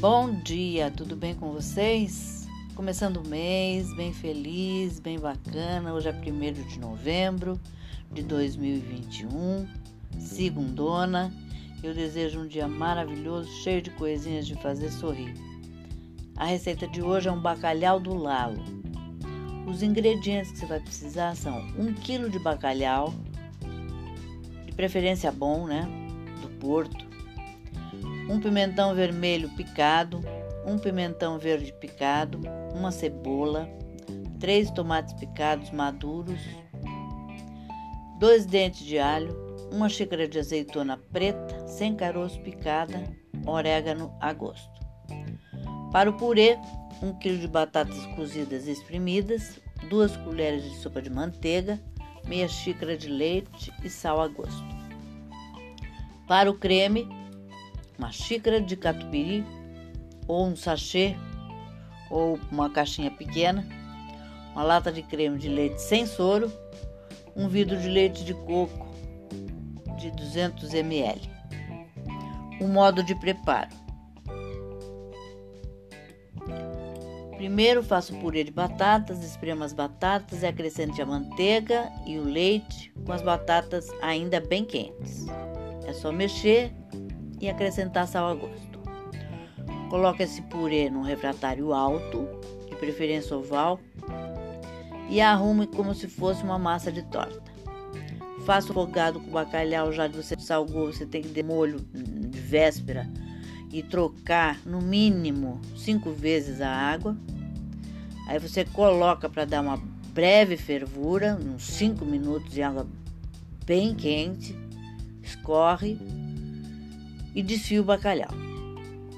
Bom dia, tudo bem com vocês? Começando o mês, bem feliz, bem bacana. Hoje é 1 de novembro de 2021, segundona. Eu desejo um dia maravilhoso, cheio de coisinhas de fazer sorrir. A receita de hoje é um bacalhau do lalo. Os ingredientes que você vai precisar são 1 kg de bacalhau, de preferência bom, né? Do Porto um pimentão vermelho picado, um pimentão verde picado, uma cebola, três tomates picados maduros, dois dentes de alho, uma xícara de azeitona preta sem caroço picada, orégano a gosto. Para o purê, um quilo de batatas cozidas espremidas, duas colheres de sopa de manteiga, meia xícara de leite e sal a gosto. Para o creme, uma xícara de catupiry ou um sachê ou uma caixinha pequena, uma lata de creme de leite sem soro, um vidro de leite de coco de 200 ml. O modo de preparo. Primeiro faço purê de batatas, espremo as batatas e acrescente a manteiga e o leite com as batatas ainda bem quentes. É só mexer e acrescentar sal a gosto. Coloque esse purê num refratário alto, de preferência oval, e arrume como se fosse uma massa de torta. Faça o fogado com bacalhau, já que você salgou, você tem que ter molho de véspera e trocar no mínimo cinco vezes a água. Aí você coloca para dar uma breve fervura, uns 5 minutos de água bem quente, escorre e desfie o bacalhau.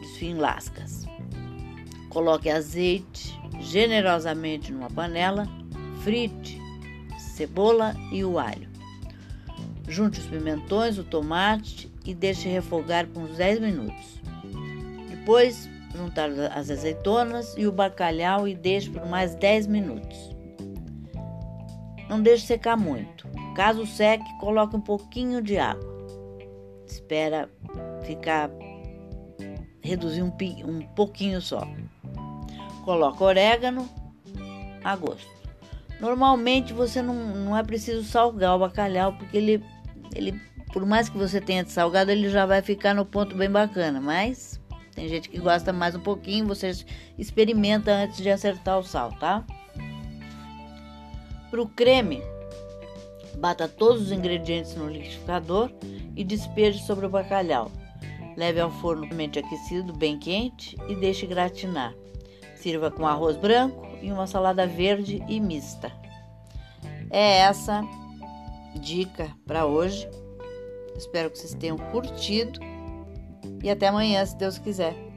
Desfie em lascas. Coloque azeite generosamente numa panela, frite cebola e o alho. Junte os pimentões, o tomate e deixe refogar por uns 10 minutos. Depois, juntar as azeitonas e o bacalhau e deixe por mais 10 minutos. Não deixe secar muito. Caso seque, coloque um pouquinho de água. Espera ficar reduzir um, um pouquinho só. Coloca orégano a gosto. Normalmente você não, não é preciso salgar o bacalhau porque ele, ele, por mais que você tenha salgado, ele já vai ficar no ponto bem bacana. Mas tem gente que gosta mais um pouquinho, você experimenta antes de acertar o sal, tá? Para o creme, bata todos os ingredientes no liquidificador e despeje sobre o bacalhau. Leve ao forno aquecido, bem quente, e deixe gratinar. Sirva com arroz branco e uma salada verde e mista. É essa dica para hoje. Espero que vocês tenham curtido e até amanhã, se Deus quiser.